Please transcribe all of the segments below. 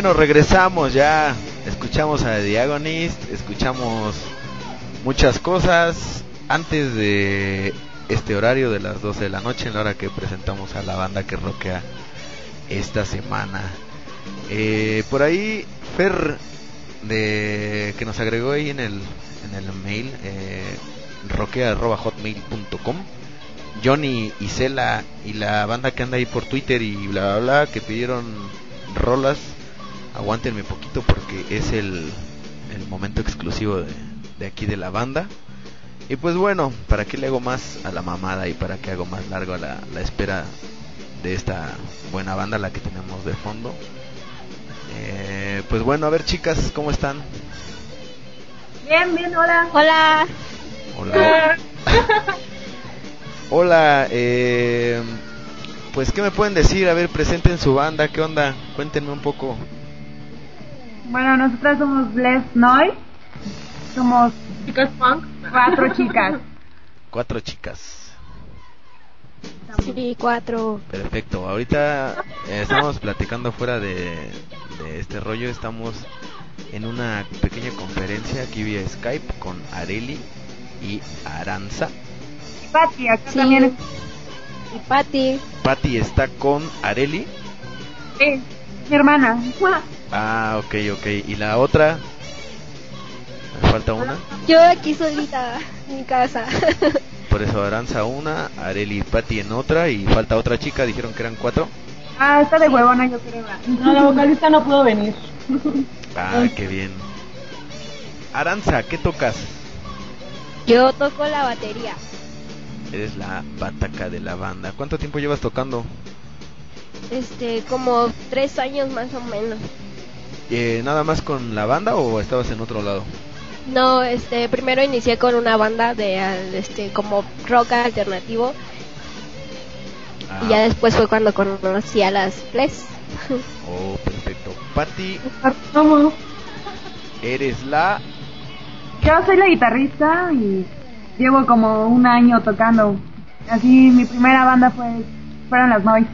Bueno, regresamos ya. Escuchamos a Diagonist, escuchamos muchas cosas antes de este horario de las 12 de la noche, en la hora que presentamos a la banda que roquea esta semana. Eh, por ahí, Fer, de, que nos agregó ahí en el, en el mail, eh, roquea.hotmail.com. Johnny y Cela y la banda que anda ahí por Twitter y bla bla bla que pidieron rolas aguántenme poquito porque es el, el momento exclusivo de, de, aquí de la banda. Y pues bueno, ¿para qué le hago más a la mamada y para qué hago más largo a la, la espera de esta buena banda, la que tenemos de fondo? Eh, pues bueno, a ver chicas, ¿cómo están? Bien, bien, hola. Hola. Hola. Hola, eh, pues ¿qué me pueden decir? A ver, presenten su banda, ¿qué onda? Cuéntenme un poco. Bueno, nosotras somos Bless Noise. Somos chicas punk. Cuatro chicas. Cuatro chicas. Sí, cuatro. Perfecto. Ahorita eh, estamos platicando fuera de, de, este rollo. Estamos en una pequeña conferencia aquí vía Skype con Areli y Aranza. Y Patti, acá sí. también. Y Patti. Patti está con Areli. Sí, mi hermana. Ah, ok, ok. ¿Y la otra? ¿Me falta una? Yo aquí solita, en mi casa. Por eso Aranza una, Areli y Patti en otra y falta otra chica, dijeron que eran cuatro. Ah, está de huevona yo creo. No, la vocalista no pudo venir. Ah, qué bien. Aranza, ¿qué tocas? Yo toco la batería. Eres la bataca de la banda. ¿Cuánto tiempo llevas tocando? Este, como tres años más o menos. Eh, ¿Nada más con la banda o estabas en otro lado? No, este, primero inicié con una banda de, este, como rock alternativo. Ah. Y ya después fue cuando conocí a las Fles. Oh, perfecto. Patti, ¿Cómo? eres la... Yo soy la guitarrista y llevo como un año tocando. Así, mi primera banda fue fueron las Noise.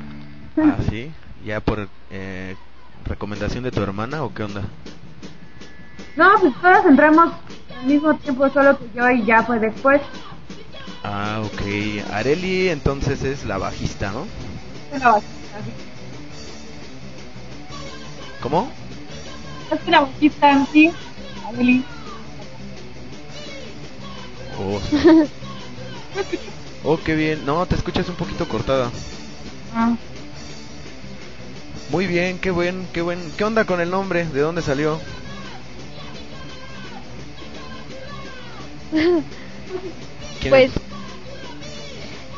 Ah, sí. ¿Ya por eh, recomendación de tu hermana o qué onda? No, pues todas entramos al mismo tiempo, solo que yo y ya fue después. Ah, ok. Areli entonces es la bajista, ¿no? Es la bajista. ¿Cómo? Es la bajista, sí. Areli. Oh. oh, qué bien. No, te escuchas un poquito cortada. Ah. Muy bien, qué buen, qué buen. ¿Qué onda con el nombre? ¿De dónde salió? pues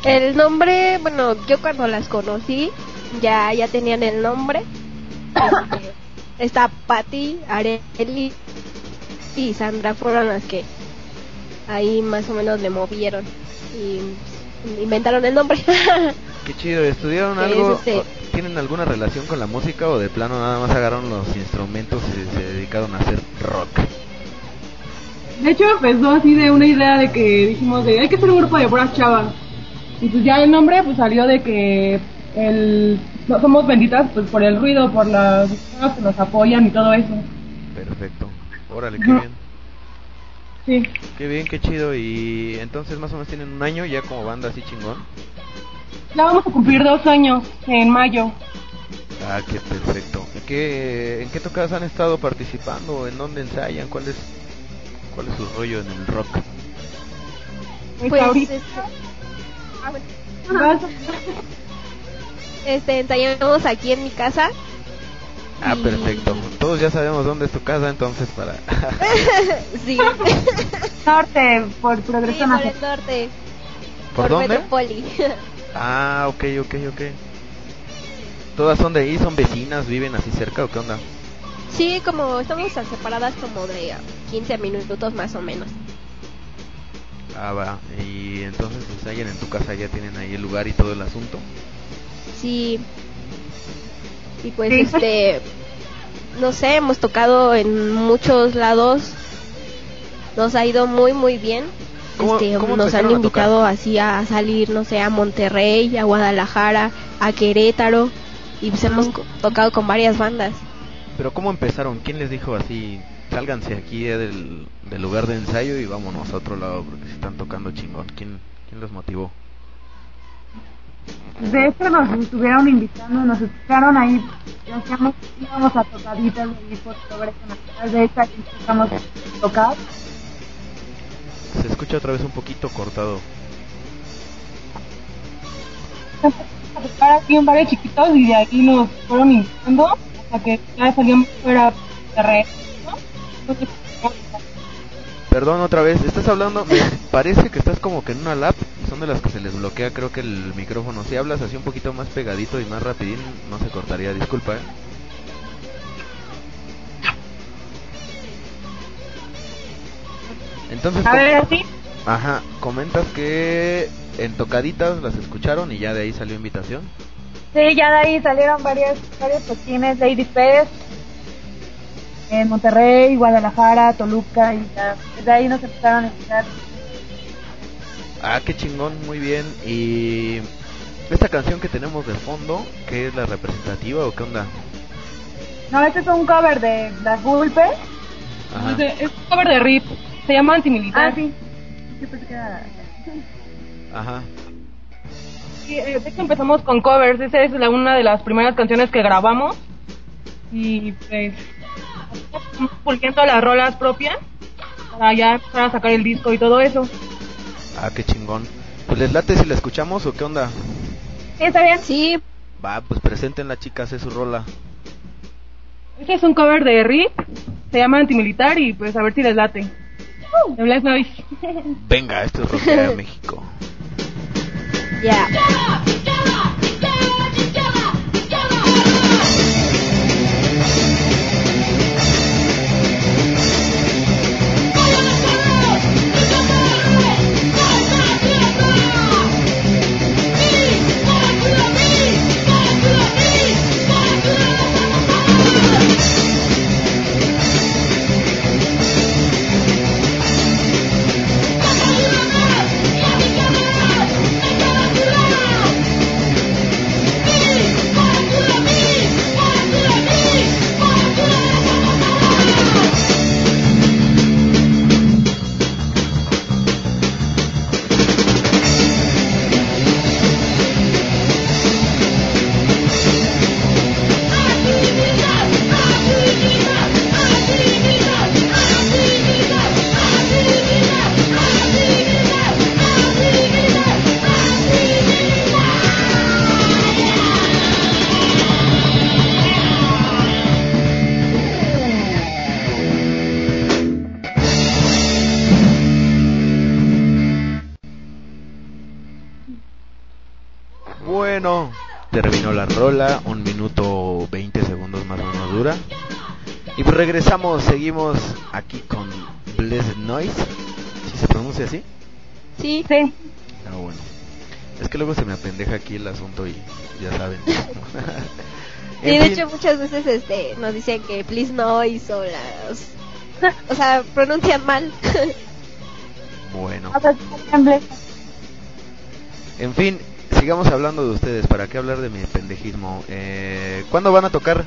el nombre, bueno, yo cuando las conocí ya ya tenían el nombre. Este, está Patty, Areli y Sandra fueron las que ahí más o menos le movieron y inventaron el nombre. Qué chido, ¿estudiaron algo? Este... ¿Tienen alguna relación con la música o de plano nada más agarraron los instrumentos y se dedicaron a hacer rock? De hecho empezó así de una idea de que dijimos de hay que hacer un grupo de puras chavas. Y pues ya el nombre pues salió de que el no, somos benditas pues por el ruido, por las personas que nos apoyan y todo eso. Perfecto. Órale, qué bien. Sí. Qué bien, qué chido. Y entonces más o menos tienen un año ya como banda así chingón. Ya vamos a cumplir dos años en mayo. Ah, qué perfecto. ¿En qué, en qué tocadas han estado participando? ¿En dónde ensayan? ¿Cuál es, cuál es su rollo en el rock? Pues ahorita. Este, ensayamos aquí en mi casa. Ah, y- perfecto. Todos ya sabemos dónde es tu casa, entonces para... sí. Norte, por Sí, Progreso por Nacional. el norte. ¿Por dónde? Metropoli. Ah, ok, ok, ok. ¿Todas son de ahí? ¿Son vecinas? ¿Viven así cerca o qué onda? sí, como estamos separadas como de ah, 15 minutos más o menos. Ah, va. Y entonces ensayan en tu casa, ya tienen ahí el lugar y todo el asunto. Sí. Y pues Sí. este no sé, hemos tocado en muchos lados. Nos ha ido muy muy bien. ¿Cómo- Este, cómo nos han a invitado así a salir, no sé, a Monterrey, a Guadalajara, a Querétaro y pues hemos co- tocado con varias bandas. Pero ¿cómo empezaron? ¿Quién les dijo así, sálganse aquí del, del lugar de ensayo y vámonos a otro lado porque se están tocando chingón? ¿Quién, quién los motivó? De hecho, nos estuvieron invitando, nos escucharon ahí, hacíamos, íbamos a tocaditas de ahí por Nacional. De hecho, aquí a tocar. Se escucha otra vez un poquito cortado. A aquí en bares chiquitos y de ahí nos fueron invitando hasta que ya salíamos fuera de red, Perdón otra vez, estás hablando, me parece que estás como que en una lap, son de las que se les bloquea creo que el micrófono. Si hablas así un poquito más pegadito y más rapidín, no se cortaría, disculpa. ¿eh? Entonces, a ver, así. ajá, comentas que en tocaditas las escucharon y ya de ahí salió invitación. Sí, ya de ahí salieron varios, varios toquines, Lady Fest, en Monterrey, Guadalajara, Toluca, y ya, de ahí nos empezaron a invitar. Ah, qué chingón, muy bien. Y esta canción que tenemos de fondo, ¿qué es la representativa o qué onda? No, este es un cover de las Gulpes. Es un cover de RIP, se llama Antimilitar. Ah, sí. Yo pensé que era... Ajá. Sí, eh, de hecho empezamos con covers, esa es la, una de las primeras canciones que grabamos y pues estamos puliendo las rolas propias para ya empezar a sacar el disco y todo eso. Ah, qué chingón. Pues les late si la escuchamos o qué onda. Sí, está bien. Sí, Va, pues presenten la chica, hace su rola. Este es un cover de RIP, se llama Antimilitar y pues a ver si les late. De Black Noise. Venga, esto es Rockera de México. ya. Bueno, seguimos aquí con Blessed Noise. ¿Sí se pronuncia así? Sí. Sí. Ah, bueno. Es que luego se me apendeja aquí el asunto y ya saben. En de fin, hecho muchas veces este nos dicen que please noise o las o sea, pronuncian mal. Bueno, en fin, sigamos hablando de ustedes. ¿Para qué hablar de mi pendejismo? Eh, ¿Cuándo van a tocar?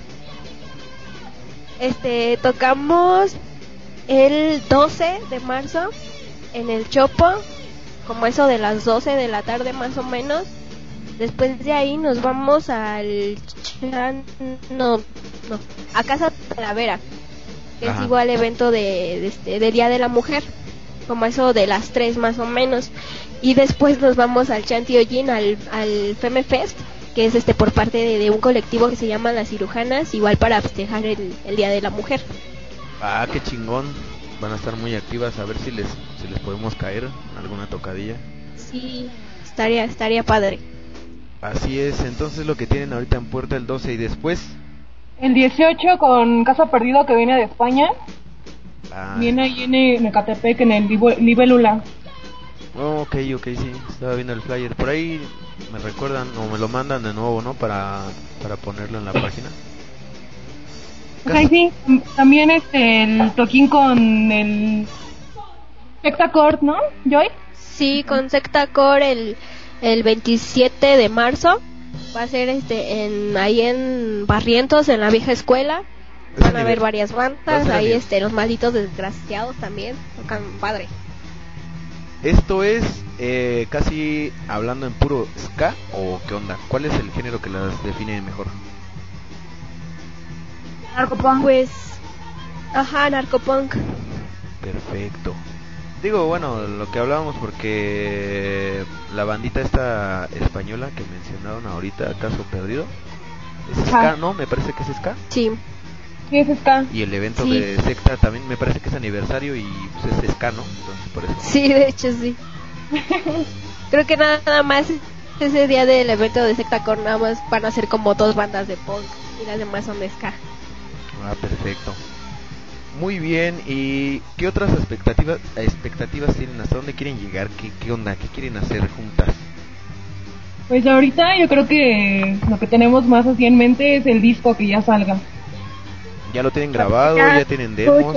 Este, tocamos el 12 de marzo en el Chopo, como eso de las 12 de la tarde más o menos. Después de ahí nos vamos al no, no, a Casa Talavera, que Ajá. es igual evento de, de este, del Día de la Mujer, como eso de las 3 más o menos. Y después nos vamos al Chantiojin, al, al Feme Fest, que es este por parte de, de un colectivo que se llama Las Cirujanas, igual para festejar el, el Día de la Mujer. Ah, qué chingón. Van a estar muy activas. A ver si les, si les podemos caer alguna tocadilla. Sí, estaría, estaría padre. Así es, entonces lo que tienen ahorita en puerta el 12 y después. El 18 con Caso Perdido que viene de España, Ah, viene ahí en, Ecatepec en el Libélula. Oh, ok, ok, sí, estaba viendo el flyer. Por ahí me recuerdan o me lo mandan de nuevo, ¿no? Para, para ponerlo en la página. Pues ahí sí, también este, el toquín con el Hexacord, ¿no, Joy? Sí, con Secta Core el, el 27 de marzo va a ser este en ahí en Barrientos en la vieja escuela Es Van a haber varias bandas, ahí este, los malditos desgraciados también, tocan padre. ¿Esto es eh, casi hablando en puro ska o qué onda? ¿Cuál es el género que las define mejor? Narcopunk. Pues, ajá, narcopunk. Perfecto. Digo, bueno, lo que hablábamos porque la bandita esta española que mencionaron ahorita, Caso Perdido, es ska. ¿no? Me parece que es ska. Sí, Sí, es ska. Y el evento Sí. de secta también me parece que es aniversario y pues es ska, ¿no? Entonces por eso. sí, de hecho sí. Creo que nada, más ese día del evento de Secta Con nada más van a ser como dos bandas de punk y las demás son de ska. Ah, perfecto. Muy bien, ¿y qué otras expectativas expectativas tienen? ¿Hasta dónde quieren llegar? ¿Qué, qué onda? ¿Qué quieren hacer juntas? Pues ahorita yo creo que lo que tenemos más así en mente es el disco que ya salga. ¿Ya lo tienen grabado? ¿Ya tienen demos?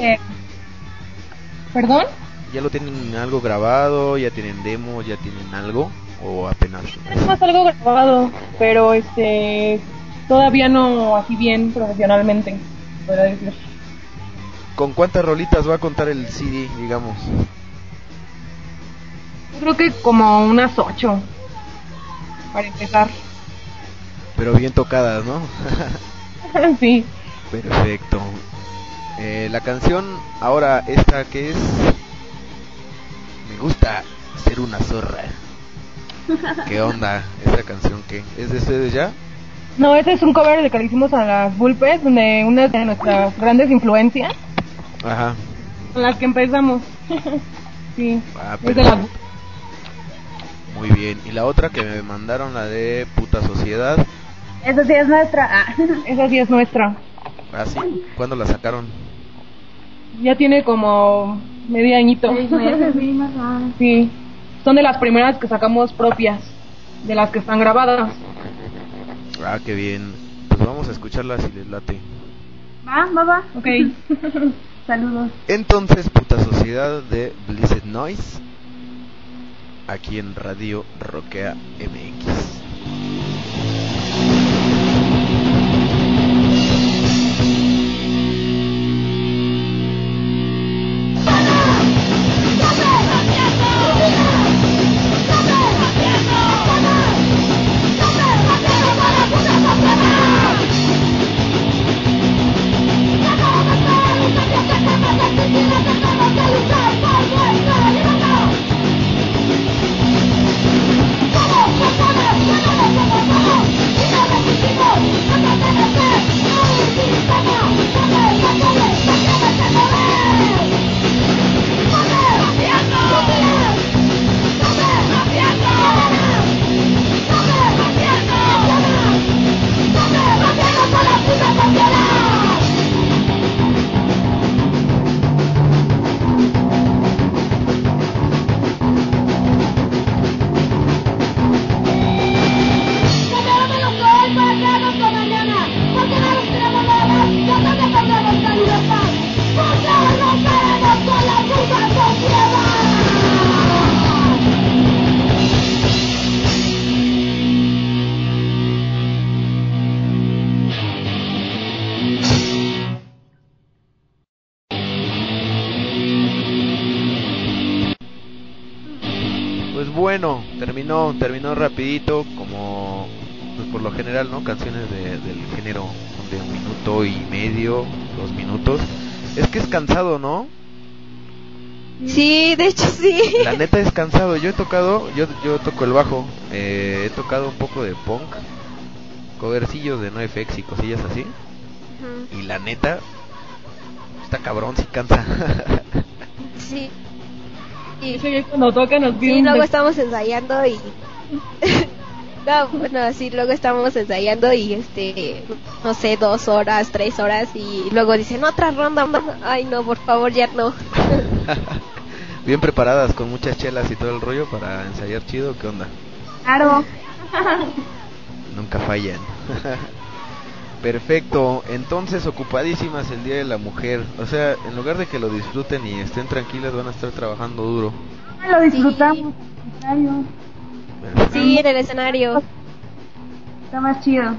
¿Perdón? ¿Ya lo tienen algo grabado? ¿Ya tienen demos? ¿Ya tienen algo? ¿O apenas? Tenemos algo grabado, pero este todavía no así bien profesionalmente, decir. ¿Con cuántas rolitas va a contar el CD, digamos? Yo creo que como unas ocho para empezar. Pero bien tocadas, ¿no? sí. Perfecto. Eh, la canción, ahora esta que es... Me gusta ser una zorra. ¿Qué onda? ¿Esta canción qué? ¿Es de ustedes ya? No, este es un cover de que le hicimos a las Bulpes, donde una de nuestras grandes influencias Ajá. con las que empezamos. sí. Ah, es de perfecto. Muy bien. Y la otra que me mandaron, la de Puta Sociedad. Esa sí es nuestra. Ah. Esa sí es nuestra. Ah, sí. ¿Cuándo la sacaron? Ya tiene como medio añito. Sí. Son de las primeras que sacamos propias, de las que están grabadas. Ah, qué bien. Pues vamos a escucharla si les late. Va, va, va. Ok. Saludos. Entonces, Puta Sociedad de Blissed Noise. Aquí en Radio Roquea MX. Terminó, terminó rapidito, como pues por lo general, ¿no? Canciones de- del género de un minuto y medio, dos minutos. Es que es cansado, ¿no? Sí, de hecho sí. La neta es cansado. Yo he tocado, yo, yo toco el bajo, eh, he tocado un poco de punk, covercillos de NoFX y cosillas así. Y la neta, está cabrón si cansa. Sí. Y, ya cuando toca nos pide sí, luego estamos ensayando y... no, bueno, sí, luego estamos ensayando y este, no sé, dos horas, tres horas y luego dicen otra ronda. Ay, no, por favor, ya no. Bien preparadas, con muchas chelas y todo el rollo para ensayar chido. ¿Qué onda? Claro. Nunca fallan. Perfecto, entonces ocupadísimas el Día de la Mujer. O sea, en lugar de que lo disfruten y estén tranquilas, van a estar trabajando duro. Lo disfrutamos. Sí, en el escenario. Está más chido.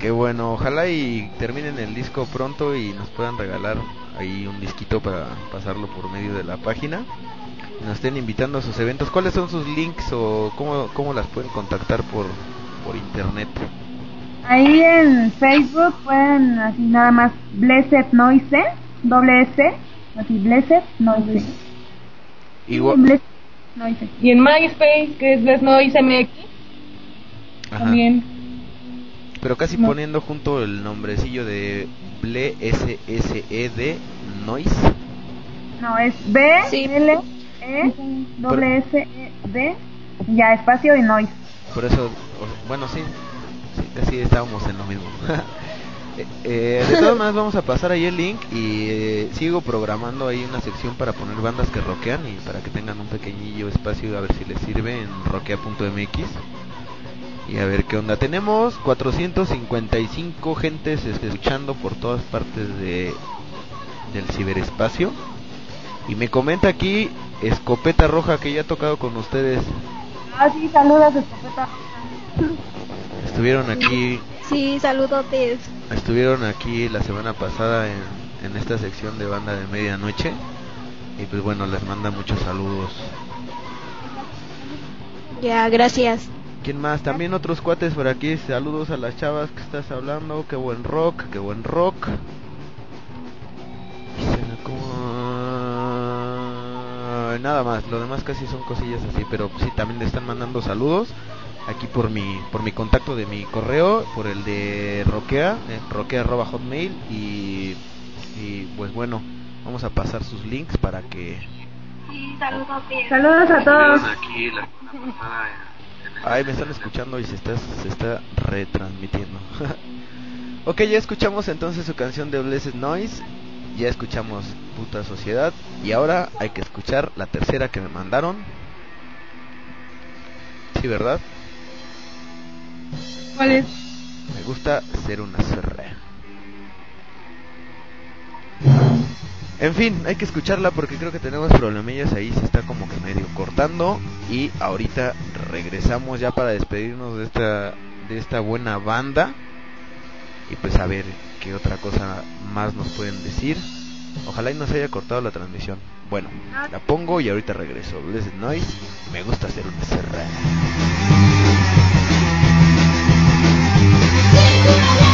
Qué bueno, ojalá y terminen el disco pronto y nos puedan regalar ahí un disquito para pasarlo por medio de la página. Y nos estén invitando a sus eventos. ¿Cuáles son sus links o cómo, cómo las pueden contactar por, por internet? Ahí en Facebook pueden así nada más Blessed Noise, doble S, así Blessed Noise. Igual, Blessed Noise. Y en MySpace, que es Let's Noise MX, ajá. también. Pero casi No. poniendo junto el nombrecillo de Ble S S E D Noise. No, es B, Sí. L, E, doble S, E, D, ya espacio y Noise. Por eso, bueno, sí, sí, casi estábamos en lo mismo. Eh, eh, de todas maneras vamos a pasar ahí el link y eh, sigo programando ahí una sección para poner bandas que rockean y para que tengan un pequeñillo espacio a ver si les sirve en rockea.mx y a ver qué onda. Tenemos 455 gentes escuchando por todas partes de del ciberespacio y me comenta aquí Escopeta Roja que ya ha tocado con ustedes. Ah, sí, saludos, escopeta. Estuvieron aquí Sí, saludotes. Estuvieron aquí la semana pasada en, en esta sección de banda de medianoche y pues bueno, les manda muchos saludos. Ya, gracias. ¿Quién más? También otros cuates por aquí. Saludos a las chavas que estás hablando. Qué buen rock, qué buen rock. Como- Nada más, lo demás casi son cosillas así, pero sí también le están mandando saludos aquí por mi por mi contacto de mi correo, por el de Roquea, eh, roquea@hotmail y y pues bueno, vamos a pasar sus links para que Saludos a todos. Ay, me están escuchando y se está, se está retransmitiendo. ok, ya escuchamos entonces su canción de Blessed Noise. Ya escuchamos Puta Sociedad. Y ahora hay que escuchar la tercera que me mandaron. Sí, ¿verdad? ¿Cuál es? Me gusta ser una cerra. En fin, hay que escucharla porque creo que tenemos problemillas ahí, se está como que medio cortando y ahorita regresamos ya para despedirnos de esta de esta buena banda y pues a ver qué otra cosa más nos pueden decir. Ojalá y no se haya cortado la transmisión. Bueno, la pongo y ahorita regreso. Blessed Noise, me gusta ser una cerra. Música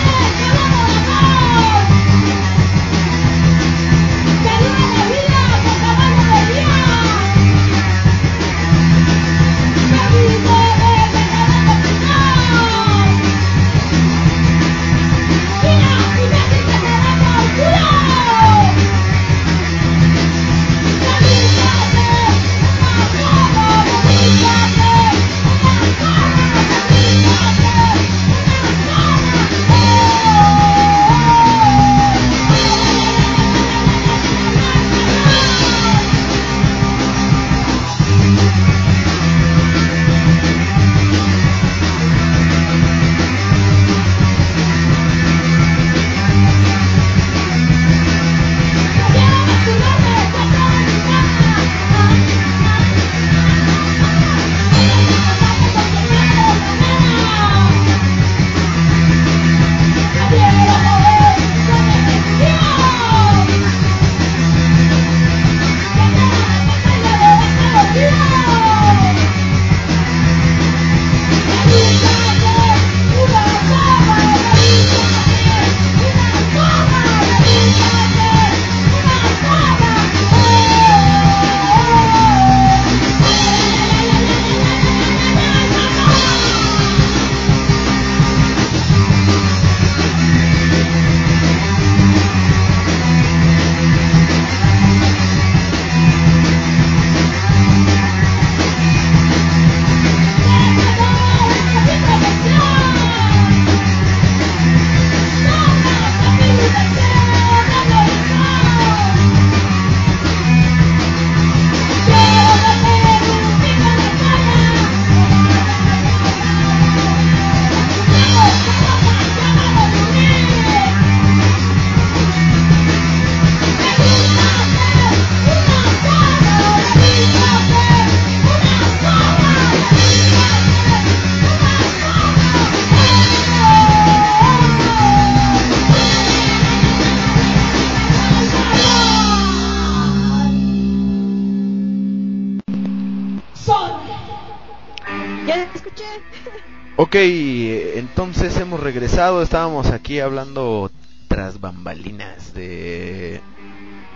entonces hemos regresado, estábamos aquí hablando tras bambalinas de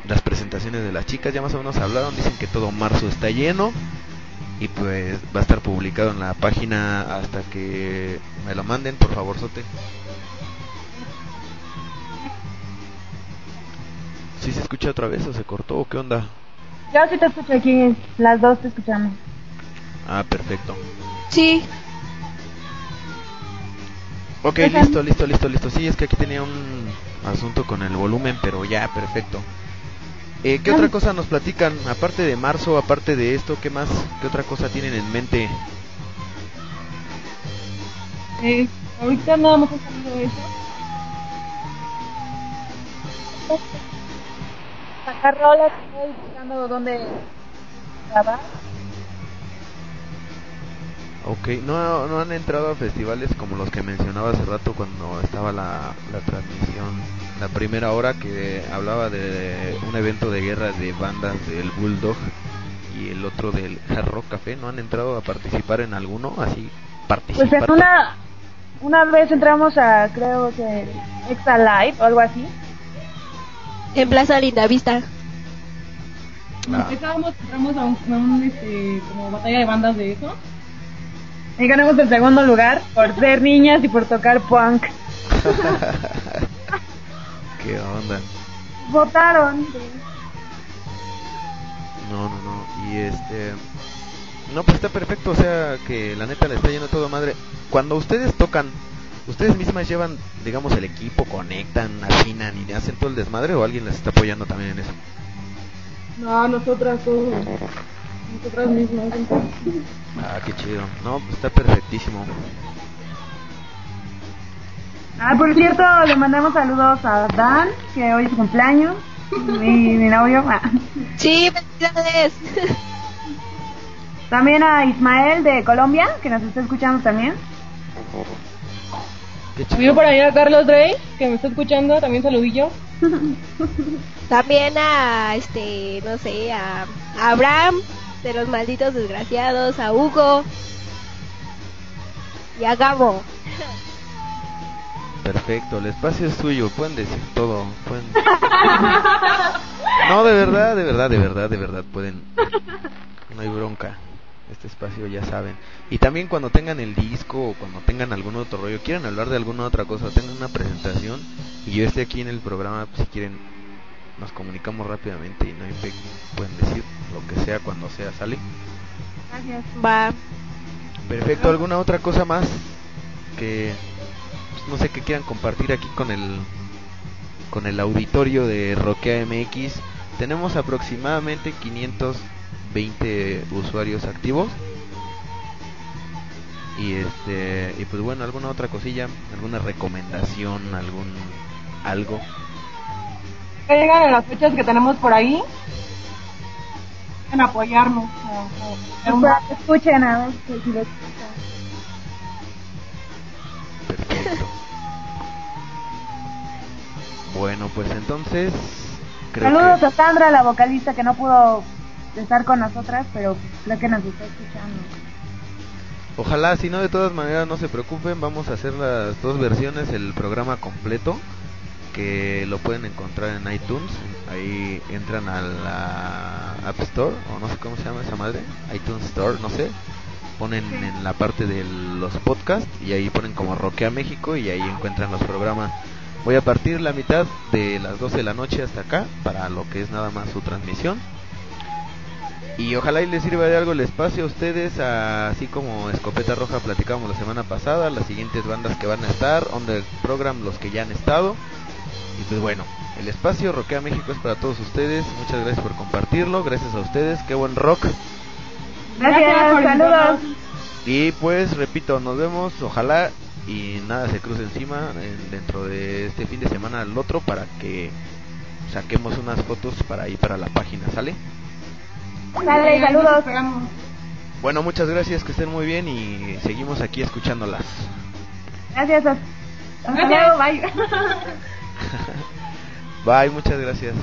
las presentaciones de las chicas, ya más o menos hablaron, dicen que todo marzo está lleno y pues va a estar publicado en la página hasta que me lo manden, por favor, Sote. ¿Sí se escucha otra vez o se cortó o qué onda? Yo sí te escucho aquí, las dos te escuchamos. Ah, perfecto. Sí, Ok, Ajá. listo, listo, listo, listo. Sí, es que aquí tenía un asunto con el volumen, pero ya, perfecto. Eh, ¿Qué otra cosa nos platican? Aparte de marzo, aparte de esto, ¿qué más? ¿Qué otra cosa tienen en mente? Eh, ahorita nada más ha salido eso. Sacar rolas, estoy buscando dónde grabar. Ok, ¿no, no han entrado a festivales como los que mencionaba hace rato cuando estaba la, la transmisión, la primera hora que hablaba de un evento de guerra de bandas del Bulldog y el otro del Hard Rock Café? ¿No han entrado a participar en alguno? Así, participar. Pues en una, una vez entramos a, creo que, Extra Live o algo así. en Plaza Lindavista. Ah. Estábamos, entramos a un, a un, este, como batalla de bandas de eso. Y ganamos el segundo lugar por ser niñas y por tocar punk. ¿Qué onda? Votaron. No, no, no. Y este. No, pues está perfecto. O sea, que la neta le está yendo todo madre. Cuando ustedes tocan, ¿ustedes mismas llevan, digamos, el equipo, conectan, afinan y hacen todo el desmadre o alguien les está apoyando también en eso? No, nosotras todos. Nosotras mismas. Ah, qué chido. No, pues está perfectísimo. Ah, por cierto, le mandamos saludos a Dan, que hoy es su cumpleaños. Mi, mi novio. Ah. Sí, felicidades. También a Ismael de Colombia, que nos está escuchando también. Chido. por ahí a Carlos Drey, que me está escuchando, también saludillo. También a, este, no sé, a, a Abraham, de los malditos desgraciados, a Hugo y a. Perfecto, el espacio es suyo, pueden decir todo, pueden... No, de verdad, de verdad, de verdad, de verdad, pueden... No hay bronca, este espacio ya saben. Y también cuando tengan el disco o cuando tengan algún otro rollo, quieran hablar de alguna otra cosa, tengan una presentación y yo esté aquí en el programa, pues, si quieren nos comunicamos rápidamente y no hay pe- pueden decir lo que sea cuando sea, ¿sale? Gracias. Va. Perfecto, ¿alguna otra cosa más que pues, no sé que quieran compartir aquí con el con el auditorio de Roquea MX? Tenemos aproximadamente 520 usuarios activos. Y este y pues bueno, alguna otra cosilla, alguna recomendación, algún algo. Que llegan en las fechas que tenemos por ahí. En apoyarnos. a- a hacer un- Espera, que escuchen a ver si lo escuchan. Perfecto. Bueno, pues entonces creo Saludos que a Sandra, la vocalista que no pudo estar con nosotras, pero creo que nos está escuchando. Ojalá, si no, de todas maneras no se preocupen, vamos a hacer las dos versiones, el programa completo, que lo pueden encontrar en iTunes, ahí entran a la App Store, o no sé cómo se llama esa madre, iTunes Store, no sé, ponen en la parte de los podcasts y ahí ponen como Roquea México y ahí encuentran los programas. Voy a partir la mitad de las 12 de la noche hasta acá, para lo que es nada más su transmisión. Y ojalá y les sirva de algo el espacio a ustedes, a- así como Escopeta Roja platicamos la semana pasada, las siguientes bandas que van a estar, on the program los que ya han estado. Y pues bueno, el espacio Roquea México es para todos ustedes, muchas gracias por compartirlo, gracias a ustedes, qué buen rock. Gracias, saludos. Y pues repito, nos vemos, ojalá y nada se cruce encima en- dentro de este fin de semana al otro para que saquemos unas fotos para ir para la página, ¿sale? Dale, saludos. esperamos. Bueno, muchas gracias, que estén muy bien y seguimos aquí escuchándolas. Gracias. Hasta Gracias. luego, bye. Bye, muchas gracias.